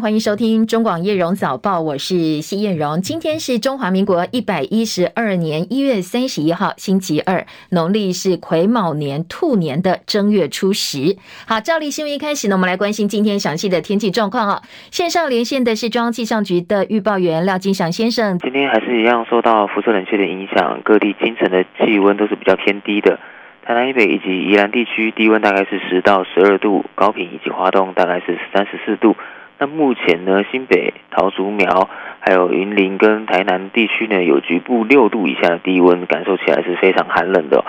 欢迎收听中广叶荣早报，我是谢燕荣。今天是中华民国一百一十二年一月三十一号，星期二，农历是癸卯年兔年的正月初十。好，照例新闻一开始呢，我们来关心今天详细的天气状况啊。线上连线的是中央气象局的预报员廖金祥先生。今天还是一样受到辐射冷却的影响，各地清晨的气温都是比较偏低的。台南以北以及宜兰地区低温大概是十到十二度，高屏以及花东大概是三十四度。那目前呢，新北、桃竹苗，还有云林跟台南地区呢，有局部六度以下的低温，感受起来是非常寒冷的。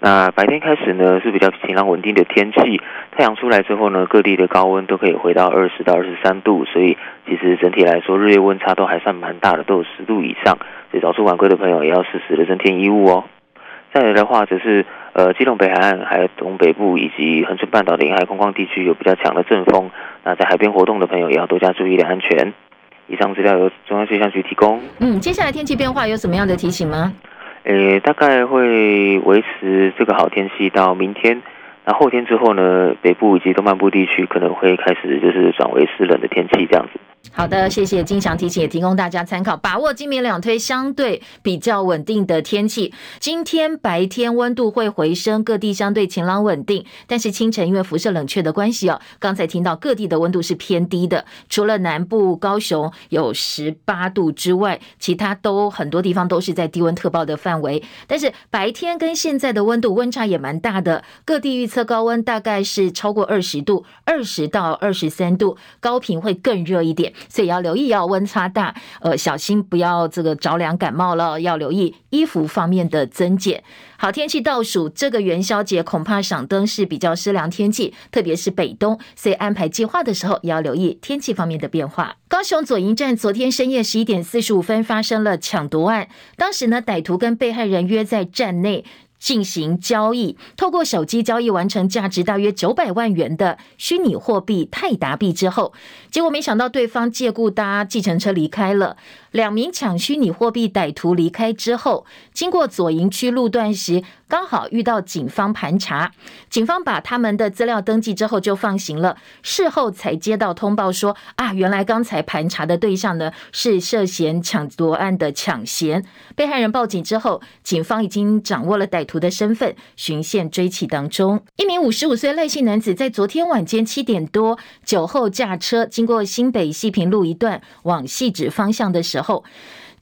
那白天开始呢，是比较晴朗稳定的天气，太阳出来之后呢，各地的高温都可以回到二十到二十三度，所以其实整体来说，日夜温差都还算蛮大的，都有十度以上。所以早出晚归的朋友也要适时的增添衣物哦。再来的话，则是呃，基隆北海岸、还有东北部以及恒春半岛的沿海空旷地区有比较强的阵风，那在海边活动的朋友也要多加注意的安全。以上资料由中央气象局提供。嗯，接下来天气变化有什么样的提醒吗？诶，大概会维持这个好天气到明天，那后天之后呢，北部以及东半部地区可能会开始就是转为湿冷的天气这样子。好的，谢谢金祥提醒，也提供大家参考，把握今明两推相对比较稳定的天气。今天白天温度会回升，各地相对晴朗稳定，但是清晨因为辐射冷却的关系哦，刚才听到各地的温度是偏低的，除了南部高雄有十八度之外，其他都很多地方都是在低温特报的范围。但是白天跟现在的温度温差也蛮大的，各地预测高温大概是超过二十度，二十到二十三度，高屏会更热一点。所以要留意，要温差大，呃，小心不要这个着凉感冒了。要留意衣服方面的增减。好天气倒数，这个元宵节恐怕赏灯是比较湿凉天气，特别是北东，所以安排计划的时候也要留意天气方面的变化。高雄左营站昨天深夜十一点四十五分发生了抢夺案，当时呢，歹徒跟被害人约在站内。进行交易，透过手机交易完成价值大约九百万元的虚拟货币泰达币之后，结果没想到对方借故搭计程车离开了。两名抢虚拟货币歹徒离开之后，经过左营区路段时，刚好遇到警方盘查。警方把他们的资料登记之后就放行了。事后才接到通报说，啊，原来刚才盘查的对象呢是涉嫌抢夺案的抢嫌。被害人报警之后，警方已经掌握了歹徒的身份，循线追缉当中。一名五十五岁赖姓男子在昨天晚间七点多酒后驾车经过新北西平路一段往汐止方向的时候。后，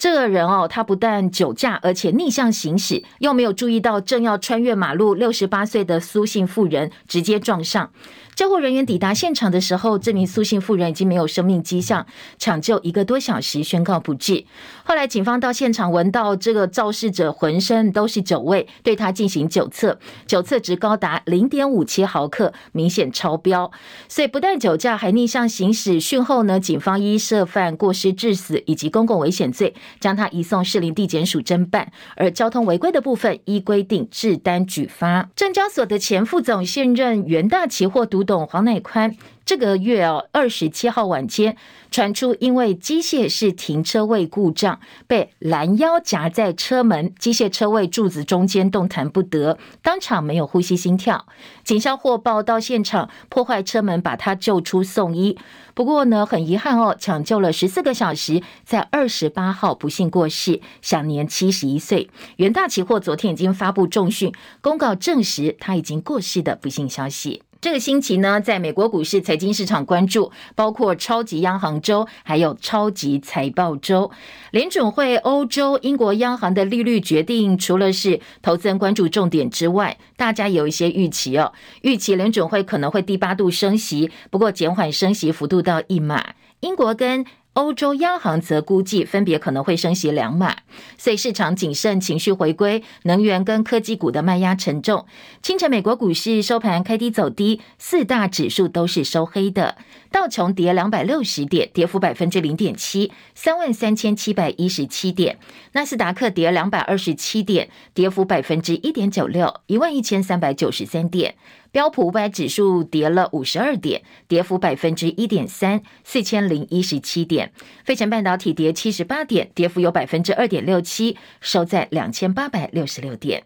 这个人哦，他不但酒驾，而且逆向行驶，又没有注意到正要穿越马路，六十八岁的苏姓妇人直接撞上。救护人员抵达现场的时候，这名苏姓妇人已经没有生命迹象，抢救一个多小时，宣告不治。后来警方到现场，闻到这个肇事者浑身都是酒味，对他进行酒测，酒测值高达零点五七毫克，明显超标。所以不但酒驾，还逆向行驶。讯后呢，警方依涉犯过失致死以及公共危险罪，将他移送士林地检署侦办。而交通违规的部分，依规定制单举发。证交所的前副总，现任元大期货独董黄乃宽。这个月哦，二十七号晚间传出，因为机械式停车位故障，被拦腰夹在车门机械车位柱子中间，动弹不得，当场没有呼吸心跳。警消获报到现场破坏车门，把他救出送医。不过呢，很遗憾哦，抢救了十四个小时，在二十八号不幸过世，享年七十一岁。元大期货昨天已经发布重讯，公告证实他已经过世的不幸消息。这个星期呢，在美国股市财经市场关注，包括超级央行周，还有超级财报周。联准会、欧洲、英国央行的利率决定，除了是投资人关注重点之外，大家有一些预期哦。预期联准会可能会第八度升息，不过减缓升息幅度到一码。英国跟欧洲央行则估计分别可能会升息两码，所以市场谨慎情绪回归，能源跟科技股的卖压沉重。清晨美国股市收盘开低走低，四大指数都是收黑的。道琼跌两百六十点，跌幅百分之零点七，三万三千七百一十七点。纳斯达克跌两百二十七点，跌幅百分之一点九六，一万一千三百九十三点。标普五百指数跌了五十二点，跌幅百分之一点三，四千零一十七点。费城半导体跌七十八点，跌幅有百分之二点六七，收在两千八百六十六点。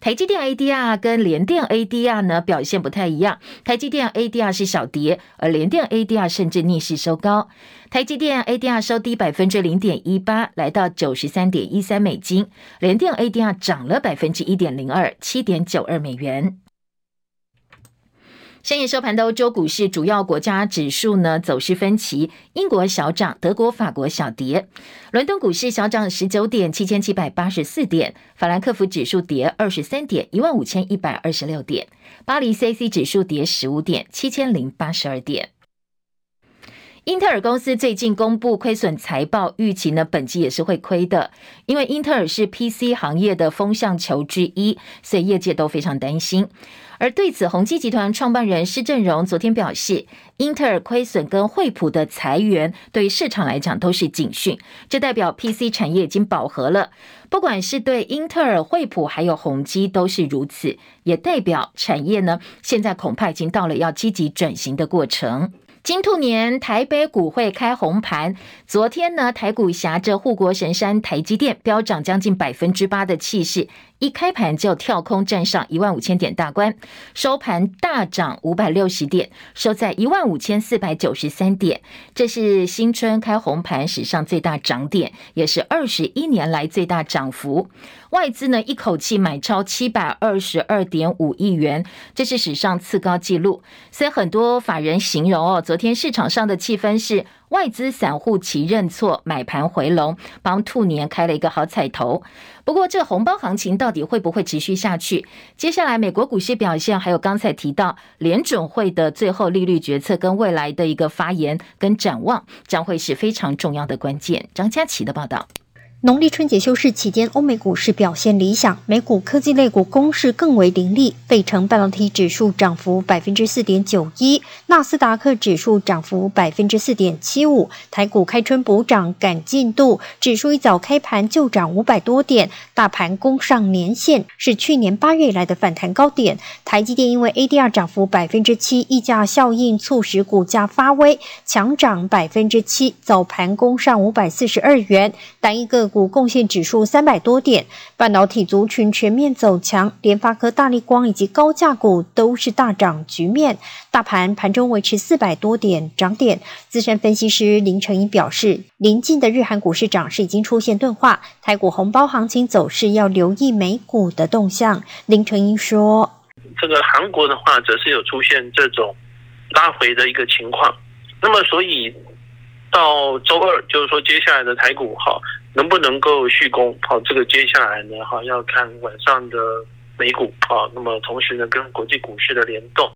台积电 ADR 跟联电 ADR 呢表现不太一样，台积电 ADR 是小跌，而联电 ADR 甚至逆势收高。台积电 ADR 收低百分之零点一八，来到九十三点一三美金；联电 ADR 涨了百分之一点零二，七点九二美元。深夜收盘的欧洲股市主要国家指数呢走势分歧，英国小涨，德国、法国小跌。伦敦股市小涨十九点，七千七百八十四点；法兰克福指数跌二十三点，一万五千一百二十六点；巴黎 c c 指数跌十五点，七千零八十二点。英特尔公司最近公布亏损财报，预期呢本季也是会亏的，因为英特尔是 PC 行业的风向球之一，所以业界都非常担心。而对此，宏基集团创办人施正荣昨天表示，英特尔亏损跟惠普的裁员对于市场来讲都是警讯，这代表 PC 产业已经饱和了。不管是对英特尔、惠普还有宏基都是如此，也代表产业呢现在恐怕已经到了要积极转型的过程。金兔年台北股会开红盘，昨天呢台股挟着护国神山台积电飙涨将近百分之八的气势。一开盘就跳空站上一万五千点大关，收盘大涨五百六十点，收在一万五千四百九十三点，这是新春开红盘史上最大涨点，也是二十一年来最大涨幅。外资呢一口气买超七百二十二点五亿元，这是史上次高纪录。所以很多法人形容哦，昨昨天市场上的气氛是。外资散户齐认错，买盘回笼，帮兔年开了一个好彩头。不过，这红包行情到底会不会持续下去？接下来美国股市表现，还有刚才提到联准会的最后利率决策跟未来的一个发言跟展望，将会是非常重要的关键。张佳琪的报道。农历春节休市期间，欧美股市表现理想，美股科技类股攻势更为凌厉。费城半导体指数涨幅百分之四点九一，纳斯达克指数涨幅百分之四点七五。台股开春补涨赶进度，指数一早开盘就涨五百多点，大盘攻上年线，是去年八月以来的反弹高点。台积电因为 ADR 涨幅百分之七，溢价效应促使股价发威，强涨百分之七，早盘攻上五百四十二元，单一个股。贡献指数三百多点，半导体族群全面走强，联发科、大力光以及高价股都是大涨局面。大盘盘中维持四百多点涨点。资深分析师林成英表示，临近的日韩股市涨势已经出现钝化，台股红包行情走势要留意美股的动向。林成英说：“这个韩国的话，则是有出现这种拉回的一个情况。那么，所以到周二，就是说接下来的台股哈。”能不能够续攻？好，这个接下来呢，哈，要看晚上的美股啊。那么同时呢，跟国际股市的联动。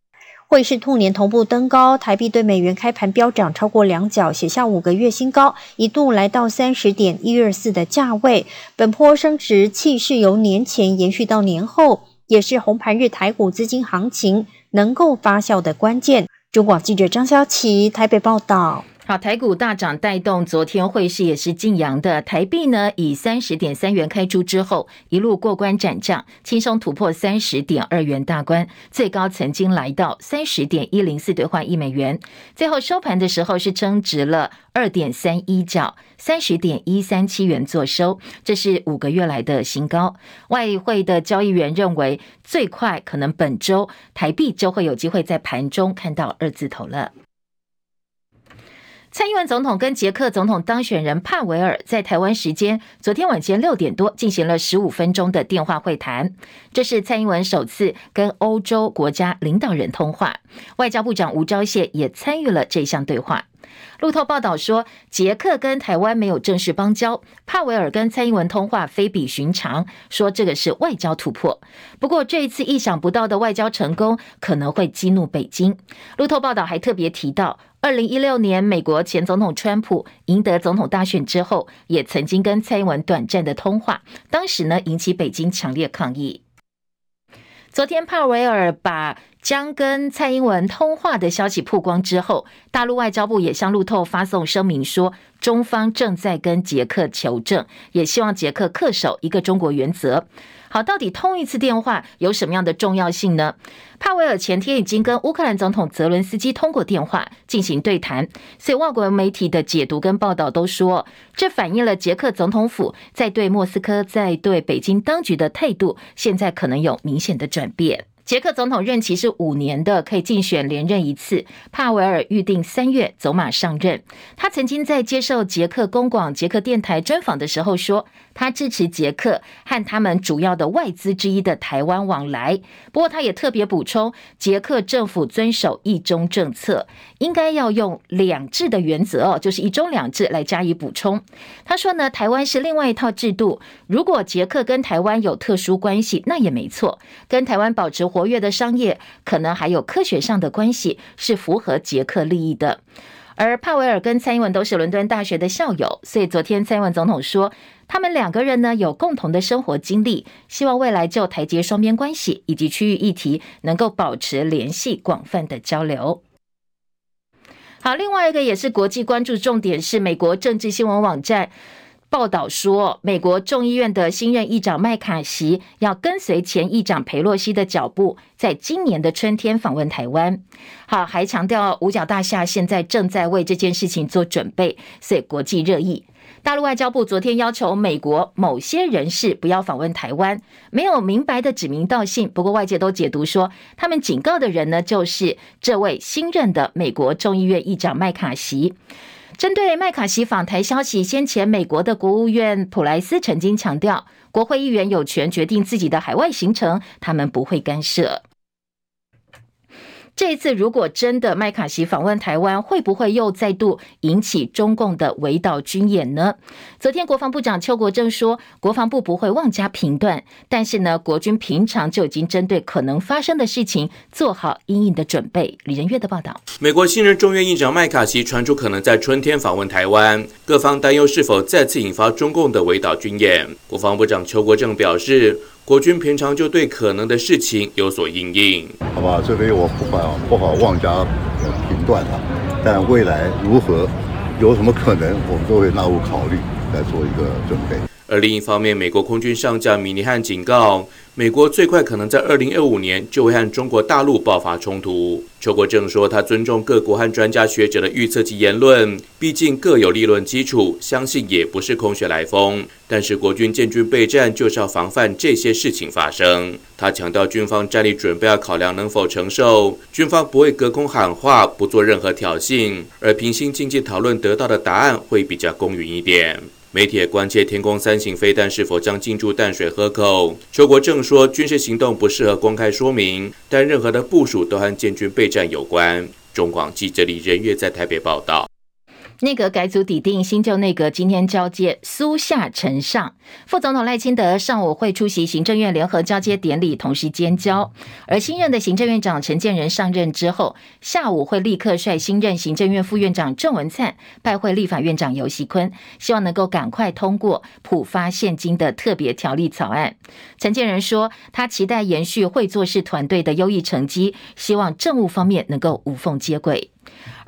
汇市兔年同步登高，台币对美元开盘飙涨超过两角，写下五个月新高，一度来到三十点一二四的价位。本波升值气势由年前延续到年后，也是红盘日台股资金行情能够发酵的关键。中广记者张小琪台北报道。好，台股大涨带动昨天汇市也是劲扬的，台币呢以三十点三元开出之后，一路过关斩将，轻松突破三十点二元大关，最高曾经来到三十点一零四兑换一美元，最后收盘的时候是增值了二点三一角，三十点一三七元作收，这是五个月来的新高。外汇的交易员认为，最快可能本周台币就会有机会在盘中看到二字头了。蔡英文总统跟捷克总统当选人帕维尔在台湾时间昨天晚间六点多进行了十五分钟的电话会谈，这是蔡英文首次跟欧洲国家领导人通话。外交部长吴钊燮也参与了这项对话。路透报道说，捷克跟台湾没有正式邦交，帕维尔跟蔡英文通话非比寻常，说这个是外交突破。不过这一次意想不到的外交成功可能会激怒北京。路透报道还特别提到。二零一六年，美国前总统川普赢得总统大选之后，也曾经跟蔡英文短暂的通话，当时呢引起北京强烈抗议。昨天，帕维尔把将跟蔡英文通话的消息曝光之后，大陆外交部也向路透发送声明说，中方正在跟捷克求证，也希望捷克恪守一个中国原则。好，到底通一次电话有什么样的重要性呢？帕维尔前天已经跟乌克兰总统泽伦斯基通过电话进行对谈，所以外国媒体的解读跟报道都说，这反映了捷克总统府在对莫斯科、在对北京当局的态度，现在可能有明显的转变。捷克总统任期是五年的，可以竞选连任一次。帕维尔预定三月走马上任。他曾经在接受捷克公广、捷克电台专访的时候说，他支持捷克和他们主要的外资之一的台湾往来。不过，他也特别补充，捷克政府遵守一中政策，应该要用两制的原则哦，就是一中两制来加以补充。他说呢，台湾是另外一套制度。如果捷克跟台湾有特殊关系，那也没错，跟台湾保持活活跃的商业，可能还有科学上的关系，是符合捷克利益的。而帕维尔跟蔡英文都是伦敦大学的校友，所以昨天蔡英文总统说，他们两个人呢有共同的生活经历，希望未来就台捷双边关系以及区域议题能够保持联系，广泛的交流。好，另外一个也是国际关注重点是美国政治新闻网站。报道说，美国众议院的新任议长麦卡锡要跟随前议长裴洛西的脚步，在今年的春天访问台湾。好，还强调五角大厦现在正在为这件事情做准备，所以国际热议。大陆外交部昨天要求美国某些人士不要访问台湾，没有明白的指名道姓。不过外界都解读说，他们警告的人呢，就是这位新任的美国众议院议长麦卡锡。针对麦卡锡访台消息，先前美国的国务院普莱斯曾经强调，国会议员有权决定自己的海外行程，他们不会干涉。这一次，如果真的麦卡锡访问台湾，会不会又再度引起中共的围岛军演呢？昨天，国防部长邱国正说，国防部不会妄加评断，但是呢，国军平常就已经针对可能发生的事情做好应应的准备。李仁月的报道：美国新任众院议长麦卡锡传出可能在春天访问台湾，各方担忧是否再次引发中共的围岛军演。国防部长邱国正表示。国军平常就对可能的事情有所应应，好吧，这边我不好不好妄加评断了，但未来如何，有什么可能，我们都会纳入考虑，来做一个准备。而另一方面，美国空军上将米尼汉警告，美国最快可能在二零二五年就会和中国大陆爆发冲突。邱国正说，他尊重各国和专家学者的预测及言论，毕竟各有立论基础，相信也不是空穴来风。但是国军建军备战就是要防范这些事情发生。他强调，军方战力准备要考量能否承受，军方不会隔空喊话，不做任何挑衅，而平心静气讨论得到的答案会比较公允一点。媒体关切天宫三型飞弹是否将进驻淡水河口。邱国正说，军事行动不适合公开说明，但任何的部署都和建军备战有关。中广记者李仁月在台北报道。内阁改组底定，新旧内阁今天交接，苏夏呈上。副总统赖清德上午会出席行政院联合交接典礼，同时监交。而新任的行政院长陈建仁上任之后，下午会立刻率新任行政院副院长郑文灿拜会立法院长游锡堃，希望能够赶快通过普发现金的特别条例草案。陈建仁说，他期待延续会做事团队的优异成绩，希望政务方面能够无缝接轨。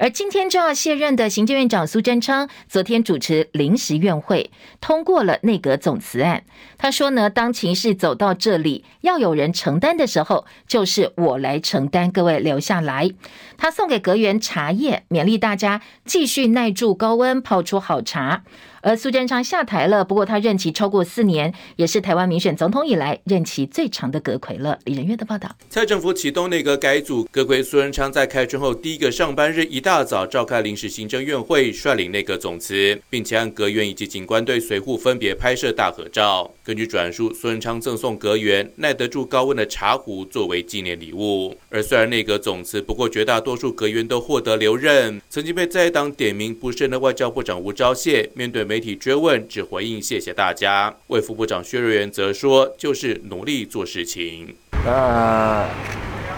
而今天就要卸任的行政院长苏贞昌，昨天主持临时院会，通过了内阁总辞案。他说呢，当情势走到这里，要有人承担的时候，就是我来承担。各位留下来。他送给阁员茶叶，勉励大家继续耐住高温，泡出好茶。而苏贞昌下台了，不过他任期超过四年，也是台湾民选总统以来任期最长的阁揆了。李仁月的报道。蔡政府启动内阁改组，阁揆苏贞昌在开春后第一个上班日一大大早召开临时行政院会，率领内阁总辞，并且按阁员以及警官队随扈分别拍摄大合照。根据转述，苏贞昌赠送阁员耐得住高温的茶壶作为纪念礼物。而虽然内阁总辞，不过绝大多数阁员都获得留任。曾经被在党点名不胜的外交部长吴钊燮，面对媒体追问，只回应谢谢大家。卫副部长薛瑞元则说，就是努力做事情。啊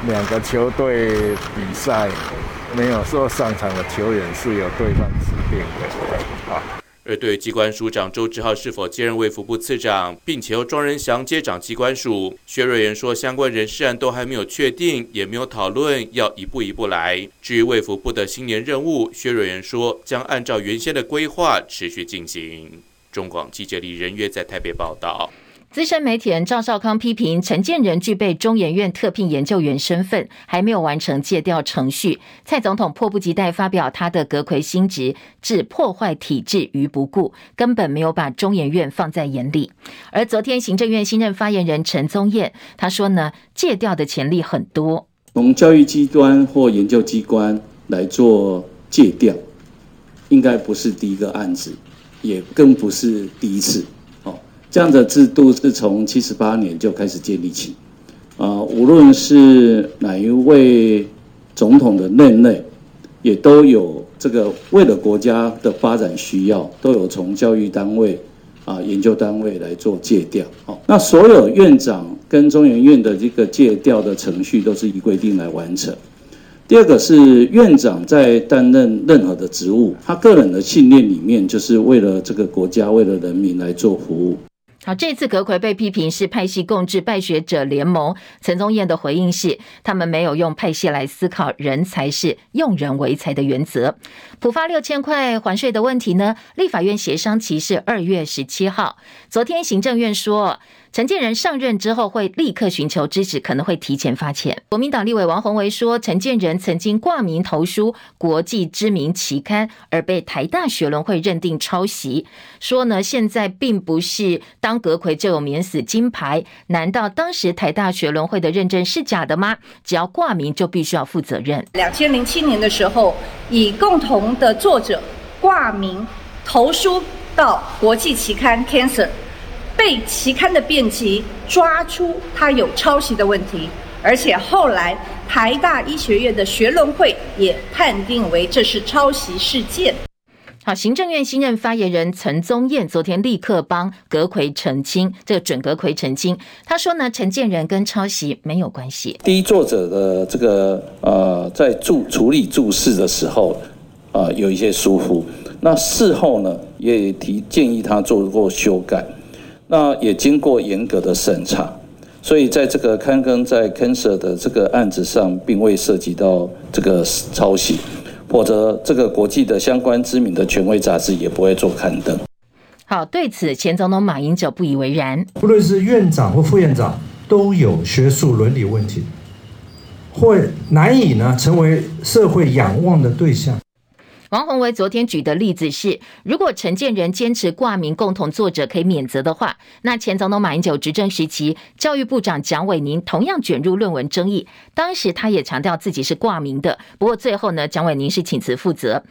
两个球队比赛没有说上场的球员是由对方指定的啊。而对于机关署长周志浩是否接任卫福部次长，并且由庄人祥接掌机关署，薛瑞元说相关人事案都还没有确定，也没有讨论，要一步一步来。至于卫福部的新年任务，薛瑞元说将按照原先的规划持续进行。中广记者李仁约在台北报道。资深媒体人赵少康批评陈建仁具备中研院特聘研究员身份，还没有完成借调程序。蔡总统迫不及待发表他的阁揆新职，置破坏体制于不顾，根本没有把中研院放在眼里。而昨天行政院新任发言人陈宗彦他说呢，借调的潜力很多，从教育机关或研究机关来做借调，应该不是第一个案子，也更不是第一次。这样的制度是从七十八年就开始建立起，啊，无论是哪一位总统的任内，也都有这个为了国家的发展需要，都有从教育单位啊、研究单位来做借调。好，那所有院长跟中研院的这个借调的程序都是依规定来完成。第二个是院长在担任任何的职务，他个人的信念里面就是为了这个国家、为了人民来做服务。好，这次阁揆被批评是派系共治、败学者联盟。陈宗彦的回应是，他们没有用派系来思考，人才是用人为才的原则。普发六千块还税的问题呢？立法院协商期是二月十七号。昨天行政院说。陈建仁上任之后会立刻寻求支持，可能会提前发钱。国民党立委王宏维说，陈建仁曾经挂名投书国际知名期刊，而被台大学伦会认定抄袭。说呢，现在并不是当阁魁就有免死金牌，难道当时台大学伦会的认证是假的吗？只要挂名就必须要负责任。两千零七年的时候，以共同的作者挂名投书到国际期刊《Cancer》。被期刊的编辑抓出他有抄袭的问题，而且后来台大医学院的学伦会也判定为这是抄袭事件。好，行政院新任发言人陈宗彦昨天立刻帮阁揆澄清，这个准阁揆澄清，他说呢，陈建仁跟抄袭没有关系。第一作者的这个呃，在注处理注释的时候，啊、呃，有一些疏忽，那事后呢也提建议他做过修改。那也经过严格的审查，所以在这个刊登在 Cancer 的这个案子上，并未涉及到这个抄袭，否则这个国际的相关知名的权威杂志也不会做刊登。好，对此前总统马英九不以为然。不论是院长或副院长，都有学术伦理问题，或难以呢成为社会仰望的对象。王宏伟昨天举的例子是，如果陈建仁坚持挂名共同作者可以免责的话，那前总统马英九执政时期，教育部长蒋伟宁同样卷入论文争议，当时他也强调自己是挂名的，不过最后呢，蒋伟宁是请辞负责。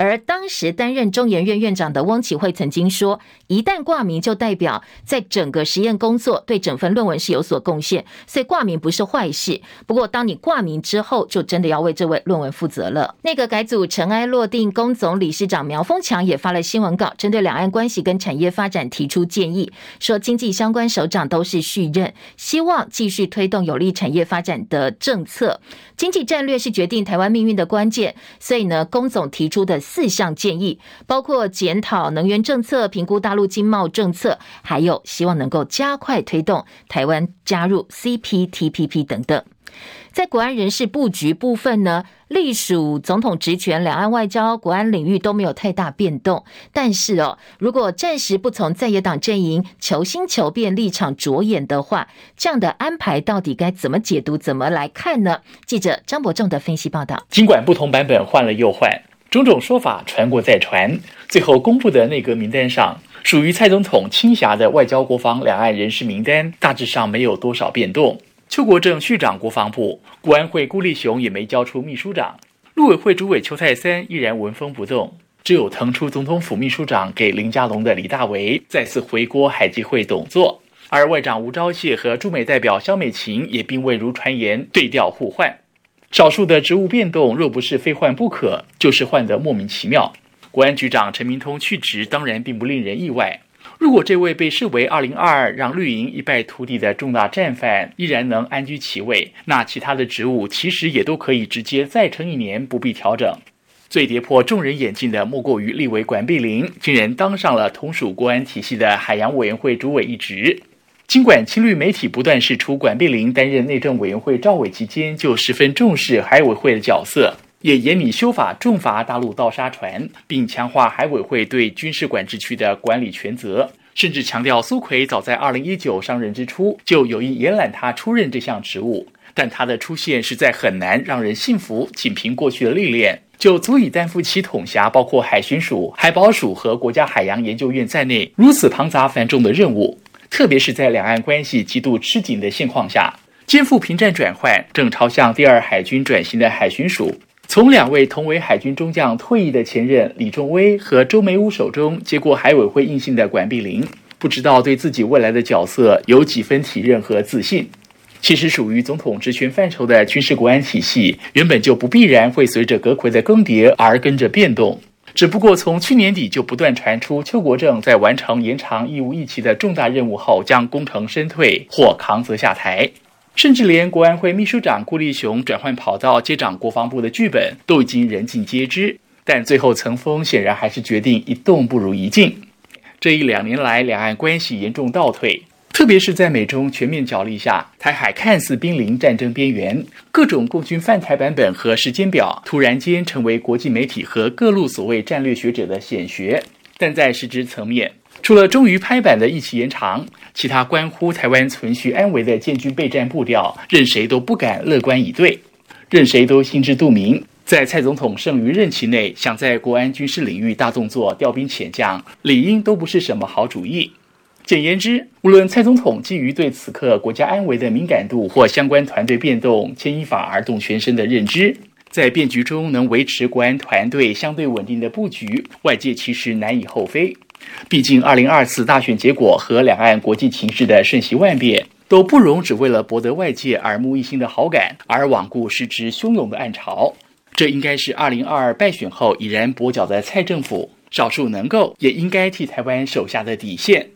而当时担任中研院院长的翁启惠曾经说，一旦挂名就代表在整个实验工作对整份论文是有所贡献，所以挂名不是坏事。不过当你挂名之后，就真的要为这位论文负责了。内阁改组尘埃落定，工总理事长苗丰强也发了新闻稿，针对两岸关系跟产业发展提出建议，说经济相关首长都是续任，希望继续推动有利产业发展的政策。经济战略是决定台湾命运的关键，所以呢，工总提出的。四项建议包括检讨能源政策、评估大陆经贸政策，还有希望能够加快推动台湾加入 CPTPP 等等。在国安人事布局部分呢，隶属总统职权、两岸外交、国安领域都没有太大变动。但是哦，如果暂时不从在野党阵营求新求变、立场着眼的话，这样的安排到底该怎么解读、怎么来看呢？记者张伯仲的分析报道。尽管不同版本换了又换。种种说法传过再传，最后公布的内阁名单上，属于蔡总统亲辖的外交、国防、两岸人事名单，大致上没有多少变动。邱国正续掌国防部，国安会顾立雄也没交出秘书长，陆委会主委邱泰三依然纹风不动，只有腾出总统府秘书长给林佳龙的李大为再次回锅海基会董座，而外长吴钊燮和驻美代表萧美琴也并未如传言对调互换。少数的职务变动，若不是非换不可，就是换得莫名其妙。国安局长陈明通去职，当然并不令人意外。如果这位被视为二零二二让绿营一败涂地的重大战犯依然能安居其位，那其他的职务其实也都可以直接再撑一年，不必调整。最跌破众人眼镜的，莫过于立委管碧玲，竟然当上了同属国安体系的海洋委员会主委一职。尽管亲绿媒体不断释出管碧玲担任内政委员会召委期间就十分重视海委会的角色，也严拟修法重罚大陆盗沙船，并强化海委会对军事管制区的管理权责，甚至强调苏奎早在二零一九上任之初就有意延揽他出任这项职务，但他的出现实在很难让人信服。仅凭过去的历练，就足以担负起统辖包括海巡署、海保署和国家海洋研究院在内如此庞杂繁重的任务，特别是在两岸关系极度吃紧的现况下，肩负平战转换、正朝向第二海军转型的海巡署，从两位同为海军中将退役的前任李仲威和周梅屋手中接过海委会印信的管碧玲，不知道对自己未来的角色有几分体认和自信。其实属于总统职权范畴的军事国安体系，原本就不必然会随着阁揆的更迭而跟着变动。只不过从去年底就不断传出邱国正在完成延长义务役期的重大任务后，将功成身退或扛责下台，甚至连国安会秘书长顾立雄转换跑道接掌国防部的剧本都已经人尽皆知。但最后层峰显然还是决定一动不如一静。这一两年来，两岸关系严重倒退。特别是在美中全面角力下，台海看似濒临战争边缘，各种共军犯台版本和时间表突然间成为国际媒体和各路所谓战略学者的显学。但在实质层面，除了终于拍板的役期延长，其他关乎台湾存续安危的建军备战步调，任谁都不敢乐观以对，任谁都心知肚明，在蔡总统剩余任期内，想在国安军事领域大动作、调兵遣将，理应都不是什么好主意。简言之，无论蔡总统基于对此刻国家安危的敏感度或相关团队变动牵一发而动全身的认知，在变局中能维持国安团队相对稳定的布局，外界其实难以厚非。毕竟，二零二四大选结果和两岸国际情势的瞬息万变，都不容只为了博得外界耳目一新的好感而罔顾实质汹涌的暗潮。这应该是二零二二败选后已然跛脚的蔡政府少数能够也应该替台湾守下的底线。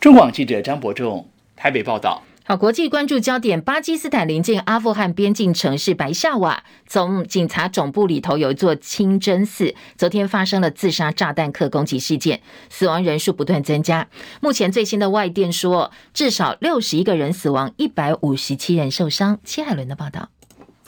中广记者张博仲台北报道。好，国际关注焦点：巴基斯坦临近阿富汗边境城市白夏瓦总警察总部里头有一座清真寺，昨天发生了自杀炸弹客攻击事件，死亡人数不断增加。目前最新的外电说，至少六十一个人死亡，一百五十七人受伤。戚海伦的报道。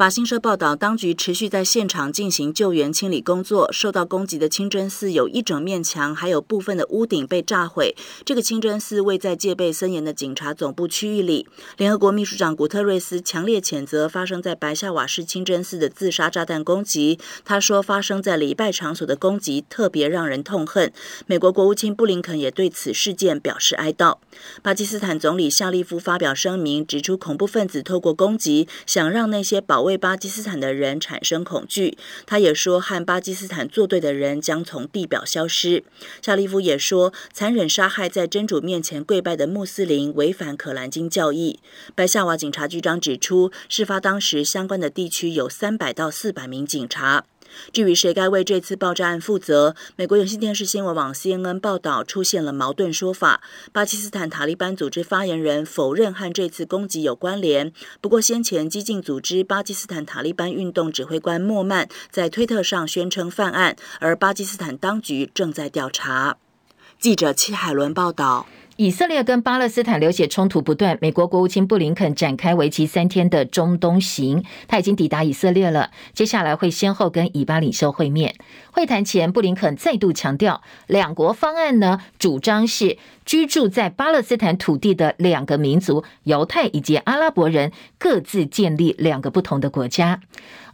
法新社报道，当局持续在现场进行救援清理工作。受到攻击的清真寺有一整面墙，还有部分的屋顶被炸毁。这个清真寺位在戒备森严的警察总部区域里。联合国秘书长古特瑞斯强烈谴责发生在白夏瓦市清真寺的自杀炸弹攻击。他说，发生在礼拜场所的攻击特别让人痛恨。美国国务卿布林肯也对此事件表示哀悼。巴基斯坦总理夏利夫发表声明，指出恐怖分子透过攻击想让那些保卫对巴基斯坦的人产生恐惧，他也说和巴基斯坦作对的人将从地表消失。夏利夫也说，残忍杀害在真主面前跪拜的穆斯林违反可兰经教义。白夏瓦警察局长指出，事发当时相关的地区有三百到四百名警察。至于谁该为这次爆炸案负责，美国有线电视新闻网 CNN 报道出现了矛盾说法。巴基斯坦塔利班组织发言人否认和这次攻击有关联，不过先前激进组织巴基斯坦塔利班运动指挥官莫曼在推特上宣称犯案，而巴基斯坦当局正在调查。记者戚海伦报道。以色列跟巴勒斯坦流血冲突不断，美国国务卿布林肯展开为期三天的中东行，他已经抵达以色列了，接下来会先后跟以巴领袖会面。会谈前，布林肯再度强调，两国方案呢，主张是居住在巴勒斯坦土地的两个民族——犹太以及阿拉伯人，各自建立两个不同的国家。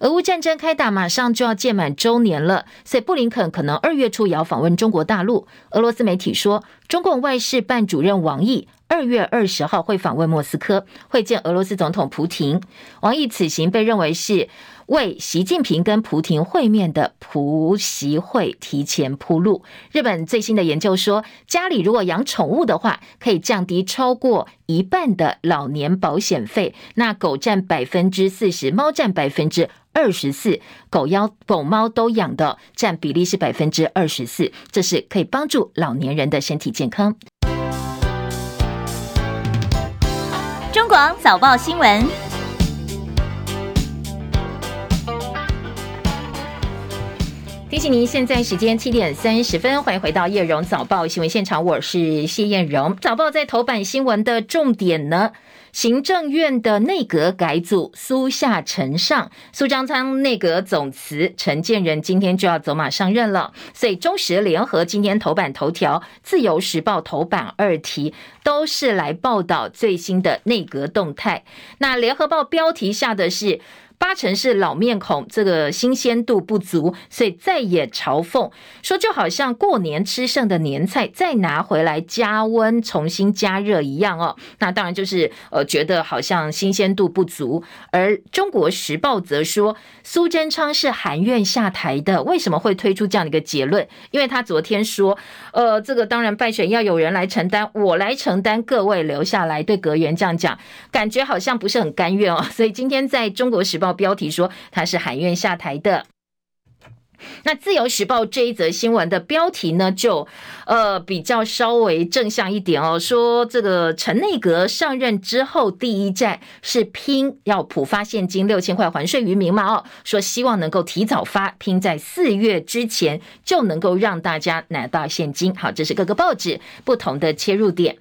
俄乌战争开打，马上就要届满周年了，所以布林肯可能二月初也要访问中国大陆。俄罗斯媒体说，中共外事办主任王毅二月二十号会访问莫斯科，会见俄罗斯总统普廷。王毅此行被认为是为习近平跟普亭会面的普习会提前铺路。日本最新的研究说，家里如果养宠物的话，可以降低超过一半的老年保险费。那狗占百分之四十，猫占百分之二十四，狗妖狗猫都养的占比例是百分之二十四，这是可以帮助老年人的身体健康。中广早报新闻。提醒您，现在时间七点三十分，欢迎回到叶荣早报新闻现场，我是谢艳荣。早报在头版新闻的重点呢，行政院的内阁改组，苏夏陈上，苏章昌内阁总辞，陈建仁今天就要走马上任了。所以中时联合今天头版头条，自由时报头版二题都是来报道最新的内阁动态。那联合报标题下的是。八成是老面孔，这个新鲜度不足，所以再也嘲讽说，就好像过年吃剩的年菜再拿回来加温重新加热一样哦。那当然就是呃，觉得好像新鲜度不足。而中国时报则说，苏贞昌是含怨下台的，为什么会推出这样的一个结论？因为他昨天说，呃，这个当然败选要有人来承担，我来承担，各位留下来，对阁员这样讲，感觉好像不是很甘愿哦。所以今天在中国时报。标题说他是喊冤下台的。那自由时报这一则新闻的标题呢，就呃比较稍微正向一点哦，说这个陈内阁上任之后第一站是拼要普发现金六千块还税于民嘛哦，说希望能够提早发，拼在四月之前就能够让大家拿到现金。好，这是各个报纸不同的切入点。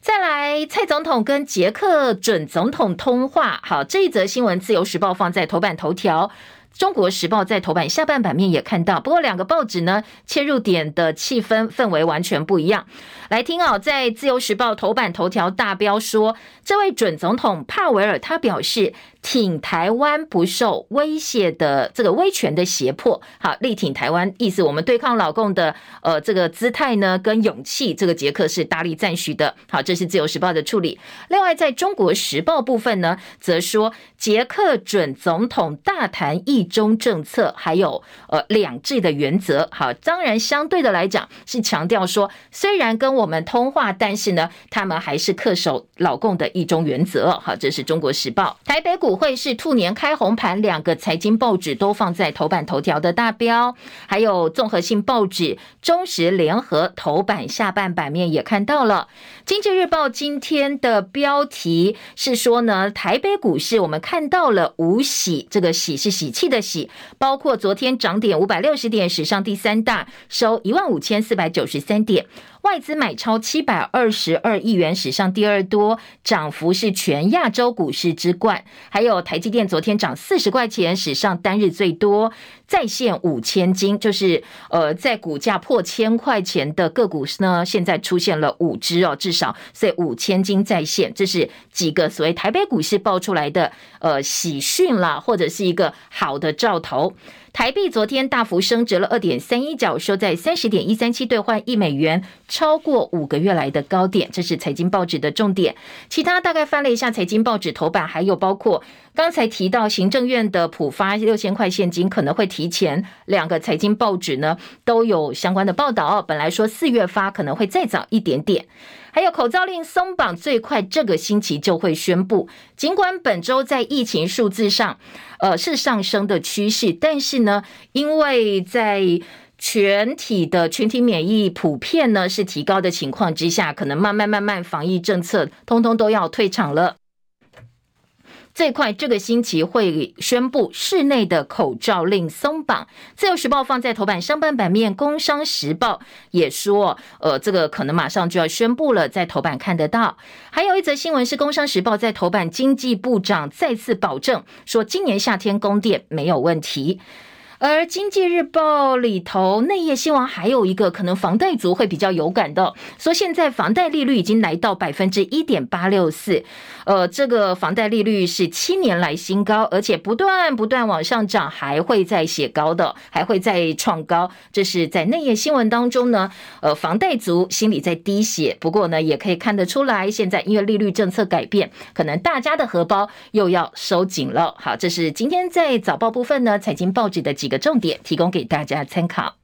再来，蔡总统跟捷克准总统通话。好，这一则新闻，自由时报放在头版头条，中国时报在头版下半版面也看到。不过两个报纸呢，切入点的气氛氛围完全不一样。来听哦，在自由时报头版头条大标说，这位准总统帕维尔他表示。挺台湾不受威胁的这个威权的胁迫，好，力挺台湾，意思我们对抗老共的呃这个姿态呢跟勇气，这个捷克是大力赞许的。好，这是自由时报的处理。另外，在中国时报部分呢，则说捷克准总统大谈一中政策，还有呃两制的原则。好，当然相对的来讲是强调说，虽然跟我们通话，但是呢，他们还是恪守老共的一中原则。好，这是中国时报。台北股。股会是兔年开红盘，两个财经报纸都放在头版头条的大标，还有综合性报纸中时联合头版下半版面也看到了。经济日报今天的标题是说呢，台北股市我们看到了五喜，这个喜是喜气的喜，包括昨天涨点五百六十点，史上第三大，收一万五千四百九十三点。外资买超七百二十二亿元，史上第二多，涨幅是全亚洲股市之冠。还有台积电昨天涨四十块钱，史上单日最多，再现五千金，就是呃，在股价破千块钱的个股呢，现在出现了五只哦，至少所以五千金再现，这是几个所谓台北股市爆出来的呃喜讯啦，或者是一个好的兆头。台币昨天大幅升值了二点三一角，收在三十点一三七兑换一美元，超过五个月来的高点。这是财经报纸的重点。其他大概翻了一下财经报纸头版，还有包括刚才提到行政院的普发六千块现金可能会提提前，两个财经报纸呢都有相关的报道。本来说四月发，可能会再早一点点。还有口罩令松绑，最快这个星期就会宣布。尽管本周在疫情数字上，呃，是上升的趋势，但是呢，因为在全体的群体免疫普遍呢是提高的情况之下，可能慢慢慢慢防疫政策通通都要退场了。最快这个星期会宣布室内的口罩令松绑。自由时报放在头版上半版面，工商时报也说，呃，这个可能马上就要宣布了，在头版看得到。还有一则新闻是，工商时报在头版，经济部长再次保证说，今年夏天供电没有问题。而经济日报里头内页新闻还有一个可能房贷族会比较有感的，说现在房贷利率已经来到百分之一点八六四，呃，这个房贷利率是七年来新高，而且不断不断往上涨，还会再写高的，还会再创高。这是在内页新闻当中呢，呃，房贷族心里在滴血。不过呢，也可以看得出来，现在因为利率政策改变，可能大家的荷包又要收紧了。好，这是今天在早报部分呢，财经报纸的几。的重点提供给大家参考。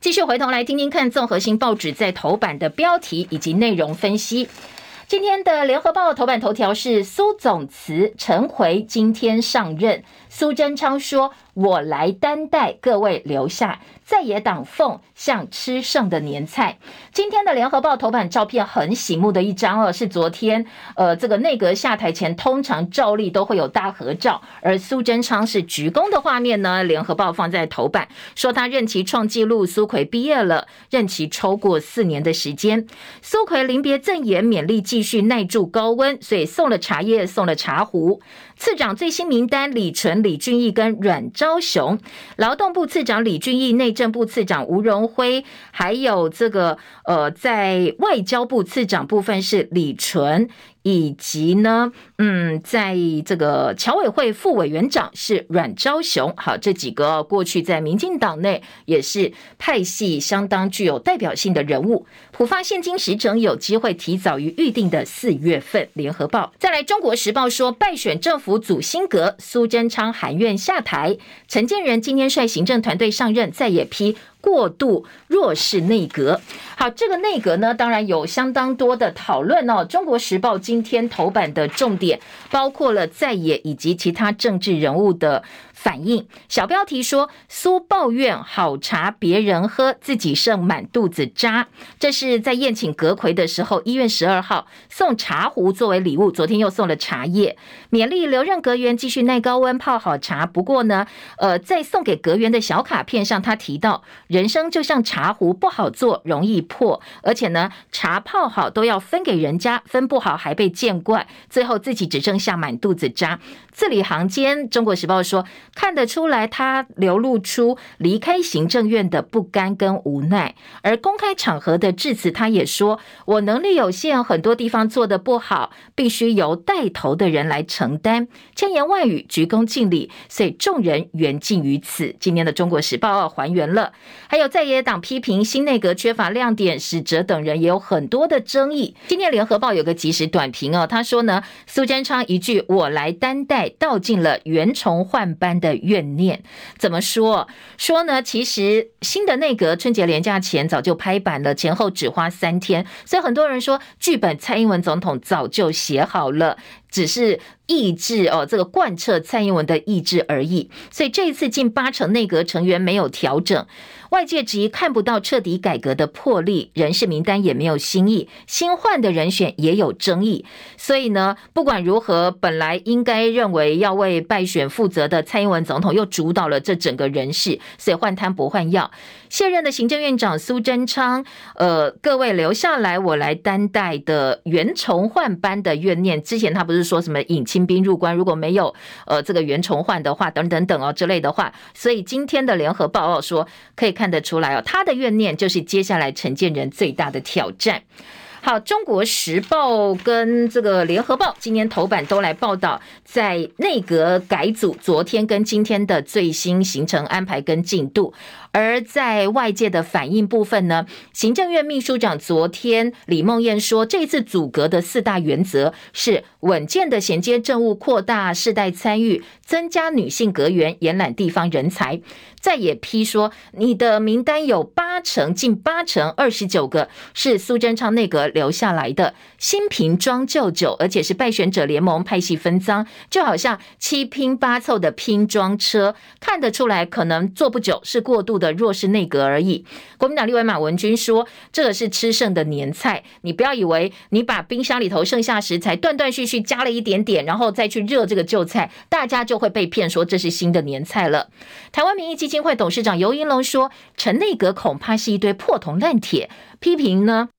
继续回头来听听看，综合性报纸在头版的标题以及内容分析。今天的联合报头版头条是苏总辞，陈回今天上任。苏贞昌说：“我来担待，各位留下。”在野党奉像吃剩的年菜。今天的联合报头版照片很醒目的一张哦，是昨天呃这个内阁下台前，通常照例都会有大合照，而苏贞昌是鞠躬的画面呢。联合报放在头版，说他任期创纪录，苏奎毕业了，任期超过四年的时间。苏奎临别赠言，勉励继续耐住高温，所以送了茶叶，送了茶壶。次长最新名单：李纯、李俊毅跟阮昭雄。劳动部次长李俊毅、内政部次长吴荣辉，还有这个呃，在外交部次长部分是李纯。以及呢，嗯，在这个侨委会副委员长是阮昭雄，好，这几个过去在民进党内也是派系相当具有代表性的人物。普发现金时程有机会提早于预定的四月份。联合报再来，中国时报说败选政府组新阁，苏贞昌含愿下台，陈建仁今天率行政团队上任，再也批。过度弱势内阁，好，这个内阁呢，当然有相当多的讨论哦。中国时报今天头版的重点包括了在野以及其他政治人物的。反应小标题说，苏抱怨好茶别人喝，自己剩满肚子渣。这是在宴请阁揆的时候，一月十二号送茶壶作为礼物，昨天又送了茶叶，勉励留任阁员继续耐高温泡好茶。不过呢，呃，在送给阁员的小卡片上，他提到人生就像茶壶，不好做，容易破，而且呢，茶泡好都要分给人家，分不好还被见怪，最后自己只剩下满肚子渣。字里行间，中国时报说。看得出来，他流露出离开行政院的不甘跟无奈。而公开场合的致辞，他也说：“我能力有限，很多地方做得不好，必须由带头的人来承担。”千言万语，鞠躬尽瘁，所以众人缘尽于此。今天的《中国时报》还原了，还有在野党批评新内阁缺乏亮点，史哲等人也有很多的争议。今天《联合报》有个即时短评哦，他说呢：“苏贞昌一句‘我来担待’，道尽了袁崇焕般。”的怨念怎么说？说呢？其实新的内阁春节连假前早就拍板了，前后只花三天，所以很多人说剧本蔡英文总统早就写好了，只是意志哦，这个贯彻蔡英文的意志而已。所以这一次近八成内阁成员没有调整。外界质疑看不到彻底改革的魄力，人事名单也没有新意，新换的人选也有争议。所以呢，不管如何，本来应该认为要为败选负责的蔡英文总统又主导了这整个人事，所以换汤不换药。现任的行政院长苏贞昌，呃，各位留下来，我来担待的袁崇焕般的怨念。之前他不是说什么引清兵入关，如果没有呃这个袁崇焕的话，等等等哦之类的话。所以今天的联合报告说可以看。看得出来哦，他的怨念就是接下来陈建仁最大的挑战。好，《中国时报》跟这个《联合报》今天头版都来报道，在内阁改组昨天跟今天的最新行程安排跟进度。而在外界的反应部分呢，行政院秘书长昨天李梦燕说，这次组阁的四大原则是稳健的衔接政务，扩大世代参与，增加女性阁员，延揽地方人才。再也批说，你的名单有八成，近八成，二十九个是苏贞昌内阁留下来的新瓶装旧酒，而且是败选者联盟派系分赃，就好像七拼八凑的拼装车，看得出来可能做不久，是过渡的的弱势内阁而已。国民党立委马文君说，这个是吃剩的年菜，你不要以为你把冰箱里头剩下食材断断续续加了一点点，然后再去热这个旧菜，大家就会被骗说这是新的年菜了。台湾民意基金会董事长游盈隆说：“陈内阁恐怕是一堆破铜烂铁。”批评呢，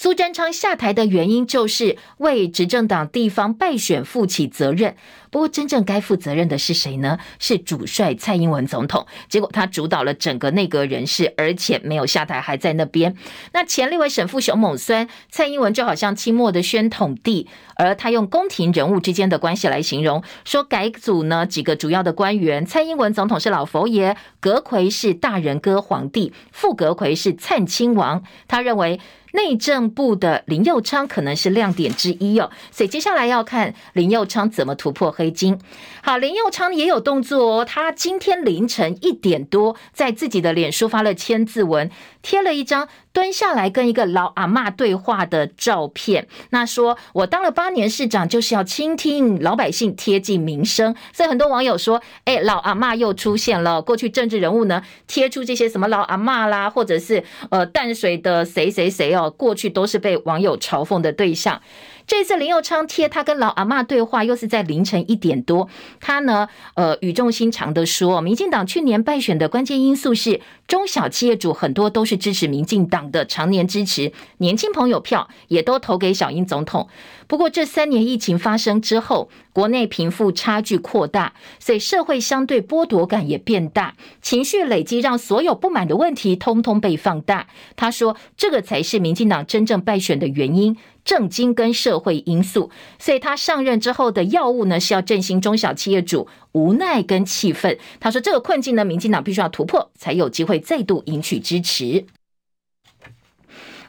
苏贞昌下台的原因就是为执政党地方败选负起责任。不过，真正该负责任的是谁呢？是主帅蔡英文总统。结果他主导了整个内阁人事，而且没有下台，还在那边。那前立委沈富雄猛酸蔡英文，就好像清末的宣统帝，而他用宫廷人物之间的关系来形容，说改组呢几个主要的官员，蔡英文总统是老佛爷，阁揆是大人哥皇帝，副阁揆是灿亲王。他认为。内政部的林佑昌可能是亮点之一哦，所以接下来要看林佑昌怎么突破黑金。好，林佑昌也有动作哦，他今天凌晨一点多在自己的脸书发了千字文，贴了一张蹲下来跟一个老阿妈对话的照片。那说我当了八年市长，就是要倾听老百姓，贴近民生。所以很多网友说，哎，老阿妈又出现了。过去政治人物呢，贴出这些什么老阿妈啦，或者是呃淡水的谁谁谁哦，过去都是被网友嘲讽的对象。这次林佑昌贴他跟老阿妈对话，又是在凌晨一点多。他呢，呃，语重心长的说，民进党去年败选的关键因素是中小企业主很多都是支持民进党的，常年支持，年轻朋友票也都投给小英总统。不过这三年疫情发生之后，国内贫富差距扩大，所以社会相对剥夺感也变大，情绪累积让所有不满的问题通通被放大。他说，这个才是民进党真正败选的原因。政经跟社会因素，所以他上任之后的要务呢，是要振兴中小企业主无奈跟气愤。他说这个困境呢，民进党必须要突破，才有机会再度赢取支持。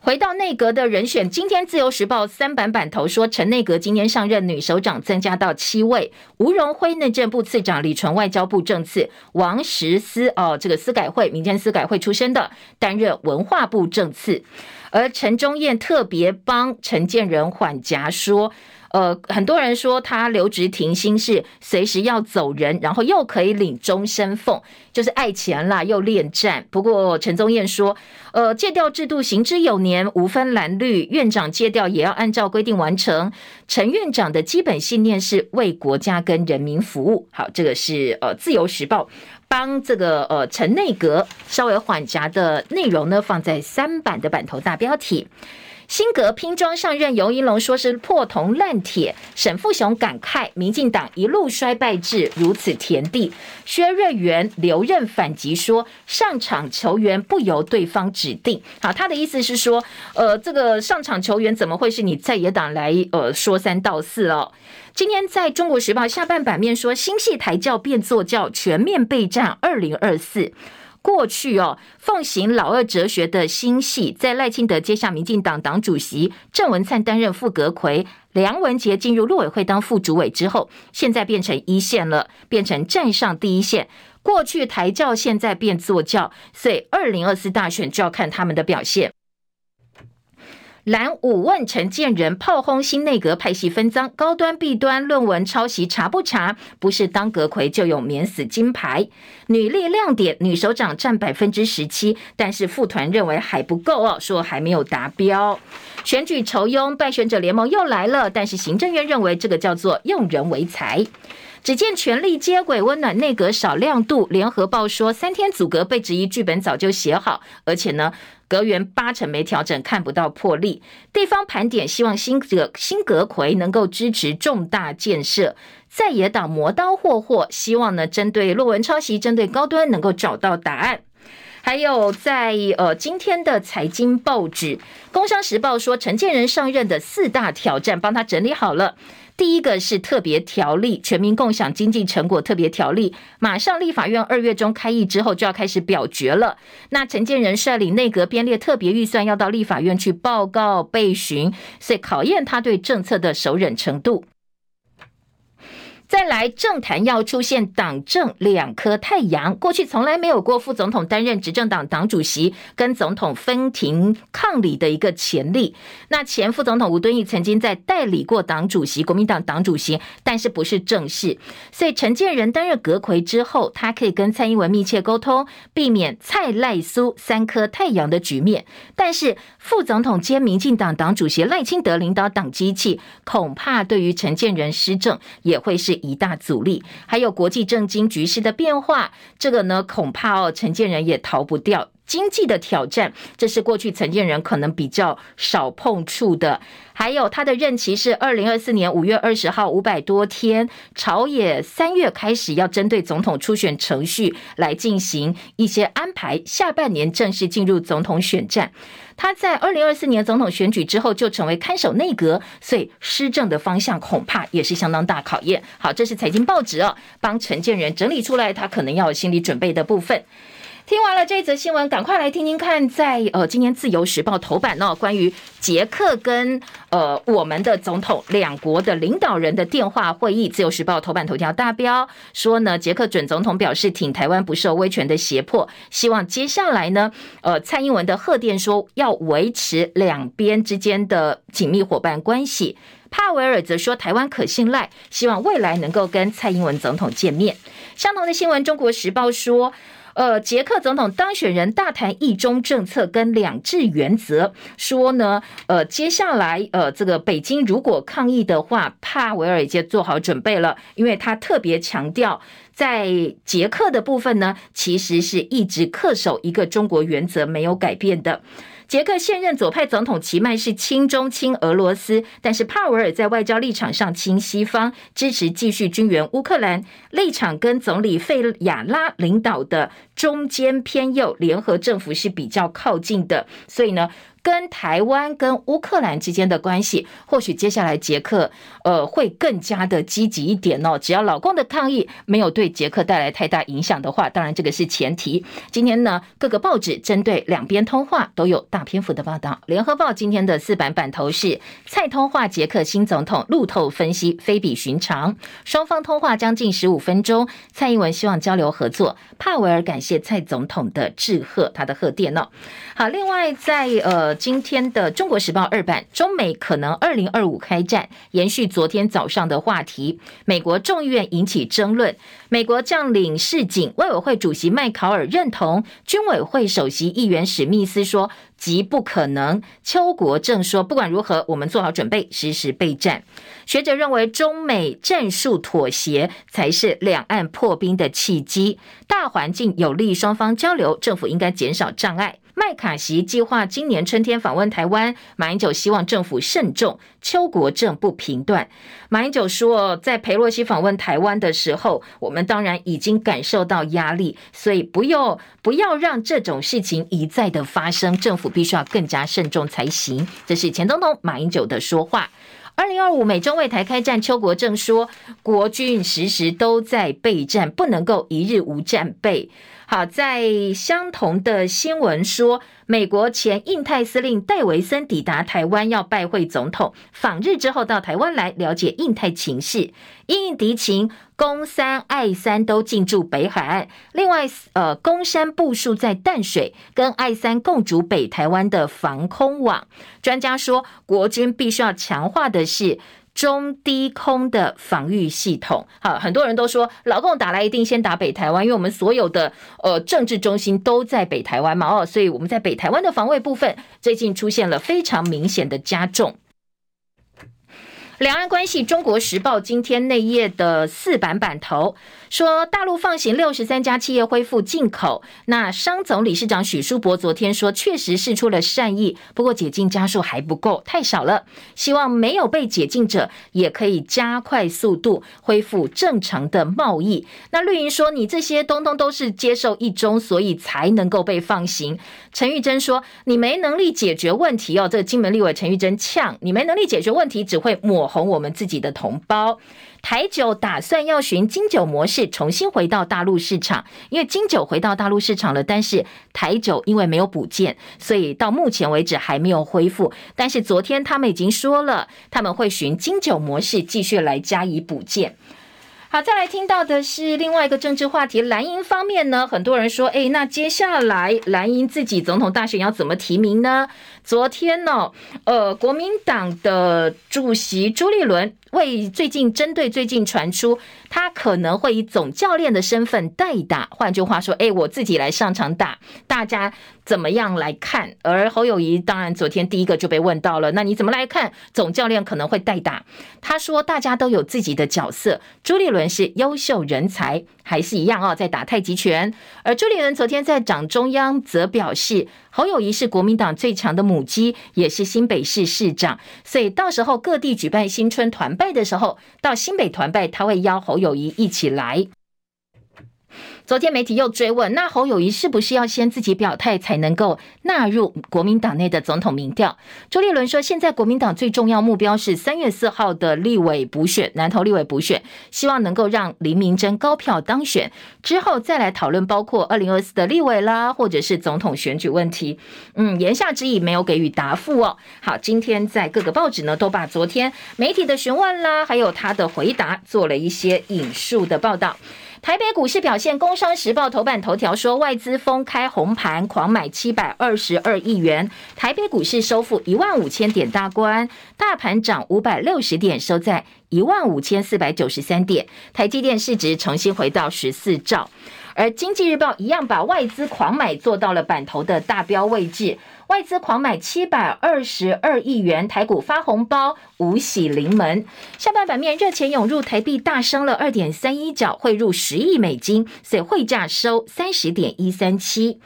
回到内阁的人选，今天自由时报三版版头说，陈内阁今天上任女首长增加到七位，吴荣辉内政部次长，李纯外交部政次，王石思哦，这个司改会民间司改会出身的，担任文化部政次。而陈忠燕特别帮陈建仁缓颊说，呃，很多人说他留职停薪是随时要走人，然后又可以领终身俸，就是爱钱啦，又恋战。不过陈宗彦说，呃，借调制度行之有年，无分蓝绿，院长借调也要按照规定完成。陈院长的基本信念是为国家跟人民服务。好，这个是呃自由时报。帮这个呃陈内阁稍微缓颊的内容呢，放在三版的版头大标题。新阁拼装上任，游盈隆说是破铜烂铁。沈富雄感慨，民进党一路衰败至如此田地。薛瑞元留任反击说，上场球员不由对方指定。好，他的意思是说，呃，这个上场球员怎么会是你在野党来呃说三道四哦？今天在中国时报下半版面说，新系台教变作教，全面备战二零二四。过去哦，奉行老二哲学的新系，在赖清德接下民进党党主席，郑文灿担任副阁魁，梁文杰进入陆委会当副主委之后，现在变成一线了，变成站上第一线。过去台教，现在变作教，所以二零二四大选就要看他们的表现。蓝五问陈建仁炮轰新内阁派系分赃，高端弊端论文抄袭查不查？不是当阁揆就有免死金牌。女力亮点，女首长占百分之十七，但是副团认为还不够哦，说还没有达标。选举酬庸，败选者联盟又来了，但是行政院认为这个叫做用人为才。只见权力接轨，温暖内阁少亮度。联合报说，三天阻隔被质疑剧本早就写好，而且呢，阁员八成没调整，看不到破例。地方盘点，希望新阁新阁揆能够支持重大建设。在野党磨刀霍霍，希望呢，针对论文抄袭，针对高端能够找到答案。还有在呃今天的财经报纸《工商时报》说，陈建仁上任的四大挑战，帮他整理好了。第一个是特别条例，全民共享经济成果特别条例，马上立法院二月中开议之后就要开始表决了。那陈建仁率领内阁编列特别预算，要到立法院去报告备询，所以考验他对政策的熟忍程度。再来，政坛要出现党政两颗太阳。过去从来没有过副总统担任执政党党主席，跟总统分庭抗礼的一个潜力。那前副总统吴敦义曾经在代理过党主席，国民党党主席，但是不是正式。所以陈建仁担任阁揆之后，他可以跟蔡英文密切沟通，避免蔡赖苏三颗太阳的局面。但是副总统兼民进党党主席赖清德领导党机器，恐怕对于陈建仁施政也会是。一大阻力，还有国际政经局势的变化，这个呢，恐怕哦，陈建仁也逃不掉经济的挑战，这是过去陈建仁可能比较少碰触的。还有他的任期是二零二四年五月二十号，五百多天，朝野三月开始要针对总统初选程序来进行一些安排，下半年正式进入总统选战。他在二零二四年总统选举之后就成为看守内阁，所以施政的方向恐怕也是相当大考验。好，这是财经报纸哦，帮陈建仁整理出来他可能要有心理准备的部分。听完了这则新闻，赶快来听听看在，在呃今天《自由时报》头版哦，关于捷克跟呃我们的总统两国的领导人的电话会议，《自由时报》头版头条大标说呢，捷克准总统表示挺台湾不受威权的胁迫，希望接下来呢，呃蔡英文的贺电说要维持两边之间的紧密伙伴关系，帕维尔则说台湾可信赖，希望未来能够跟蔡英文总统见面。相同的新闻，《中国时报》说。呃，捷克总统当选人大谈一中政策跟两制原则，说呢，呃，接下来呃，这个北京如果抗议的话，帕维尔已经做好准备了，因为他特别强调，在捷克的部分呢，其实是一直恪守一个中国原则没有改变的。捷克现任左派总统齐迈是亲中亲俄罗斯，但是帕维尔在外交立场上亲西方，支持继续军援乌克兰，立场跟总理费亚拉领导的中间偏右联合政府是比较靠近的，所以呢。跟台湾、跟乌克兰之间的关系，或许接下来捷克呃会更加的积极一点哦。只要老共的抗议没有对捷克带来太大影响的话，当然这个是前提。今天呢，各个报纸针对两边通话都有大篇幅的报道。联合报今天的四版版头是蔡通话捷克新总统，路透分析非比寻常，双方通话将近十五分钟。蔡英文希望交流合作，帕维尔感谢蔡总统的致贺，他的贺电哦。好，另外在呃。今天的《中国时报》二版，中美可能二零二五开战，延续昨天早上的话题。美国众议院引起争论，美国将领示警，外委会主席麦考尔认同，军委会首席议员史密斯说极不可能。邱国正说，不管如何，我们做好准备，实时备战。学者认为，中美战术妥协才是两岸破冰的契机，大环境有利双方交流，政府应该减少障碍。麦卡锡计划今年春天访问台湾，马英九希望政府慎重。邱国正不评断。马英九说，在裴洛西访问台湾的时候，我们当然已经感受到压力，所以不要不要让这种事情一再的发生，政府必须要更加慎重才行。这是前总统马英九的说话。二零二五美中为台开战，邱国正说，国军时时都在备战，不能够一日无战备。好，在相同的新闻说，美国前印太司令戴维森抵达台湾，要拜会总统。访日之后到台湾来了解印太情势。因应敌情，弓三、爱三都进驻北海岸。另外，呃，弓山部署在淡水，跟爱三共筑北台湾的防空网。专家说，国军必须要强化的是。中低空的防御系统，好，很多人都说老共打来一定先打北台湾，因为我们所有的呃政治中心都在北台湾嘛，哦，所以我们在北台湾的防卫部分最近出现了非常明显的加重。两岸关系，《中国时报》今天内页的四版版头。说，大陆放行六十三家企业恢复进口。那商总理事长许书博昨天说，确实释出了善意，不过解禁家数还不够，太少了。希望没有被解禁者也可以加快速度恢复正常的贸易。那绿营说，你这些东东都是接受一中，所以才能够被放行。陈玉珍说，你没能力解决问题哦。这个金门立委陈玉珍呛你没能力解决问题，只会抹。红我们自己的同胞，台酒打算要循金酒模式重新回到大陆市场，因为金酒回到大陆市场了，但是台酒因为没有补件，所以到目前为止还没有恢复。但是昨天他们已经说了，他们会循金酒模式继续来加以补件。好，再来听到的是另外一个政治话题，蓝营方面呢，很多人说，哎，那接下来蓝营自己总统大选要怎么提名呢？昨天呢，呃，国民党的主席朱立伦。为最近针对最近传出他可能会以总教练的身份代打，换句话说，哎，我自己来上场打，大家怎么样来看？而侯友谊当然昨天第一个就被问到了，那你怎么来看总教练可能会代打？他说大家都有自己的角色，朱立伦是优秀人才，还是一样哦，在打太极拳。而朱立伦昨天在掌中央则表示。侯友谊是国民党最强的母鸡，也是新北市市长，所以到时候各地举办新春团拜的时候，到新北团拜，他会邀侯友谊一起来。昨天媒体又追问，那侯友宜是不是要先自己表态才能够纳入国民党内的总统民调？朱立伦说，现在国民党最重要目标是三月四号的立委补选，南投立委补选，希望能够让林明溱高票当选，之后再来讨论包括二零二四的立委啦，或者是总统选举问题。嗯，言下之意没有给予答复哦。好，今天在各个报纸呢都把昨天媒体的询问啦，还有他的回答做了一些引述的报道。台北股市表现，《工商时报》头版头条说，外资封开红盘，狂买七百二十二亿元。台北股市收复一万五千点大关，大盘涨五百六十点，收在一万五千四百九十三点。台积电市值重新回到十四兆，而《经济日报》一样把外资狂买做到了版头的大标位置。外资狂买七百二十二亿元，台股发红包，五喜临门。下半版面热钱涌入，台币大升了二点三一角，汇入十亿美金，所以汇价收三十点一三七。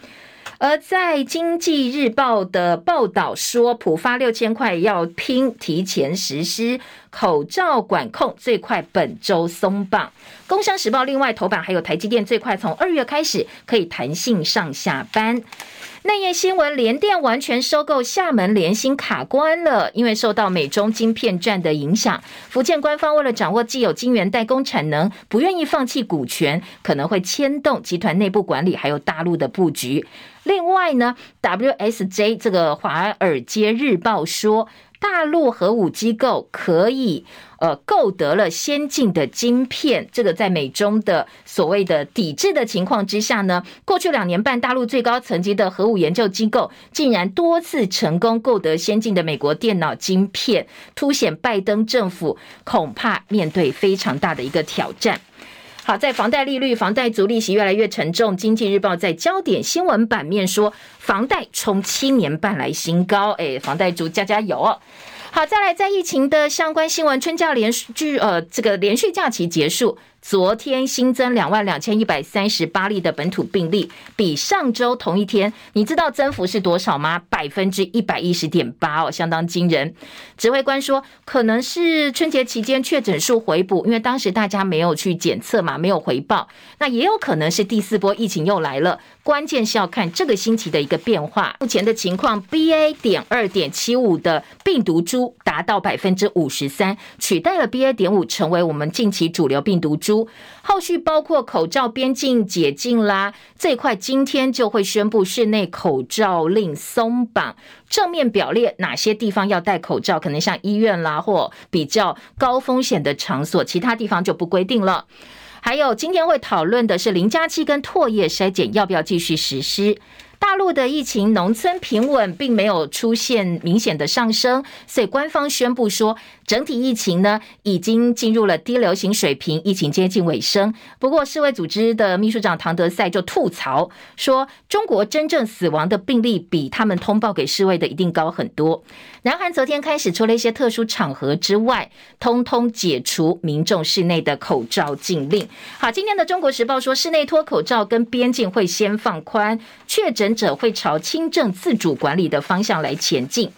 而在《经济日报》的报道说，普发六千块要拼提前实施口罩管控，最快本周松绑。《工商时报》另外头版还有台积电，最快从二月开始可以弹性上下班。内页新闻，联电完全收购厦门联芯卡关了，因为受到美中晶片战的影响。福建官方为了掌握既有晶圆代工产能，不愿意放弃股权，可能会牵动集团内部管理，还有大陆的布局。另外呢，WSJ 这个华尔街日报说。大陆核武机构可以呃购得了先进的晶片，这个在美中的所谓的抵制的情况之下呢，过去两年半，大陆最高层级的核武研究机构竟然多次成功购得先进的美国电脑晶片，凸显拜登政府恐怕面对非常大的一个挑战。好，在房贷利率、房贷族利息越来越沉重，经济日报在焦点新闻版面说，房贷冲七年半来新高，哎，房贷族加加油哦！好，再来在疫情的相关新闻，春假连续呃这个连续假期结束。昨天新增两万两千一百三十八例的本土病例，比上周同一天，你知道增幅是多少吗？百分之一百一十点八哦，相当惊人。指挥官说，可能是春节期间确诊数回补，因为当时大家没有去检测嘛，没有回报。那也有可能是第四波疫情又来了，关键是要看这个星期的一个变化。目前的情况，BA. 点二点七五的病毒株达到百分之五十三，取代了 BA. 点五，成为我们近期主流病毒株。后续包括口罩边境解禁啦，这一块今天就会宣布室内口罩令松绑，正面表列哪些地方要戴口罩，可能像医院啦或比较高风险的场所，其他地方就不规定了。还有今天会讨论的是零加七跟唾液筛检要不要继续实施。大陆的疫情农村平稳，并没有出现明显的上升，所以官方宣布说，整体疫情呢已经进入了低流行水平，疫情接近尾声。不过，世卫组织的秘书长唐德赛就吐槽说，中国真正死亡的病例比他们通报给世卫的一定高很多。南韩昨天开始，除了一些特殊场合之外，通通解除民众室内的口罩禁令。好，今天的中国时报说，室内脱口罩跟边境会先放宽，确诊者会朝轻症自主管理的方向来前进。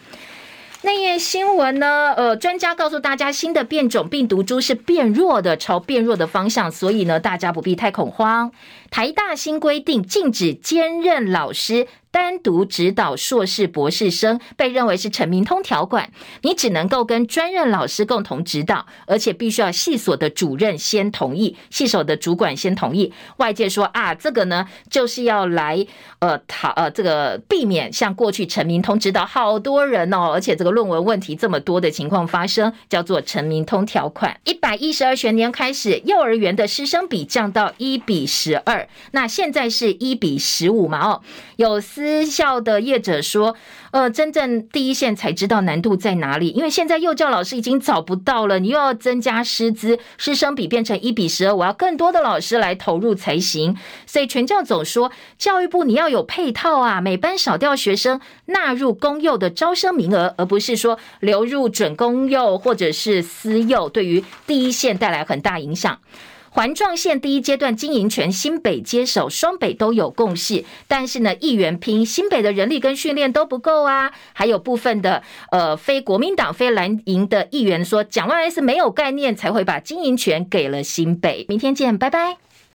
那页新闻呢？呃，专家告诉大家，新的变种病毒株是变弱的，朝变弱的方向，所以呢，大家不必太恐慌。台大新规定禁止兼任老师单独指导硕士、博士生，被认为是陈明通条款。你只能够跟专任老师共同指导，而且必须要系所的主任先同意，系所的主管先同意。外界说啊，这个呢就是要来呃讨呃这个避免像过去陈明通指导好多人哦，而且这个论文问题这么多的情况发生，叫做陈明通条款。一百一十二学年开始，幼儿园的师生比降到一比十二。那现在是一比十五嘛？哦，有私私校的业者说，呃，真正第一线才知道难度在哪里，因为现在幼教老师已经找不到了，你又要增加师资，师生比变成一比十二，我要更多的老师来投入才行。所以全教总说，教育部你要有配套啊，每班少掉学生纳入公幼的招生名额，而不是说流入准公幼或者是私幼，对于第一线带来很大影响。环状线第一阶段经营权新北接手，双北都有共识，但是呢，议员拼新北的人力跟训练都不够啊，还有部分的呃非国民党非蓝营的议员说，蒋万安是没有概念才会把经营权给了新北。明天见，拜拜。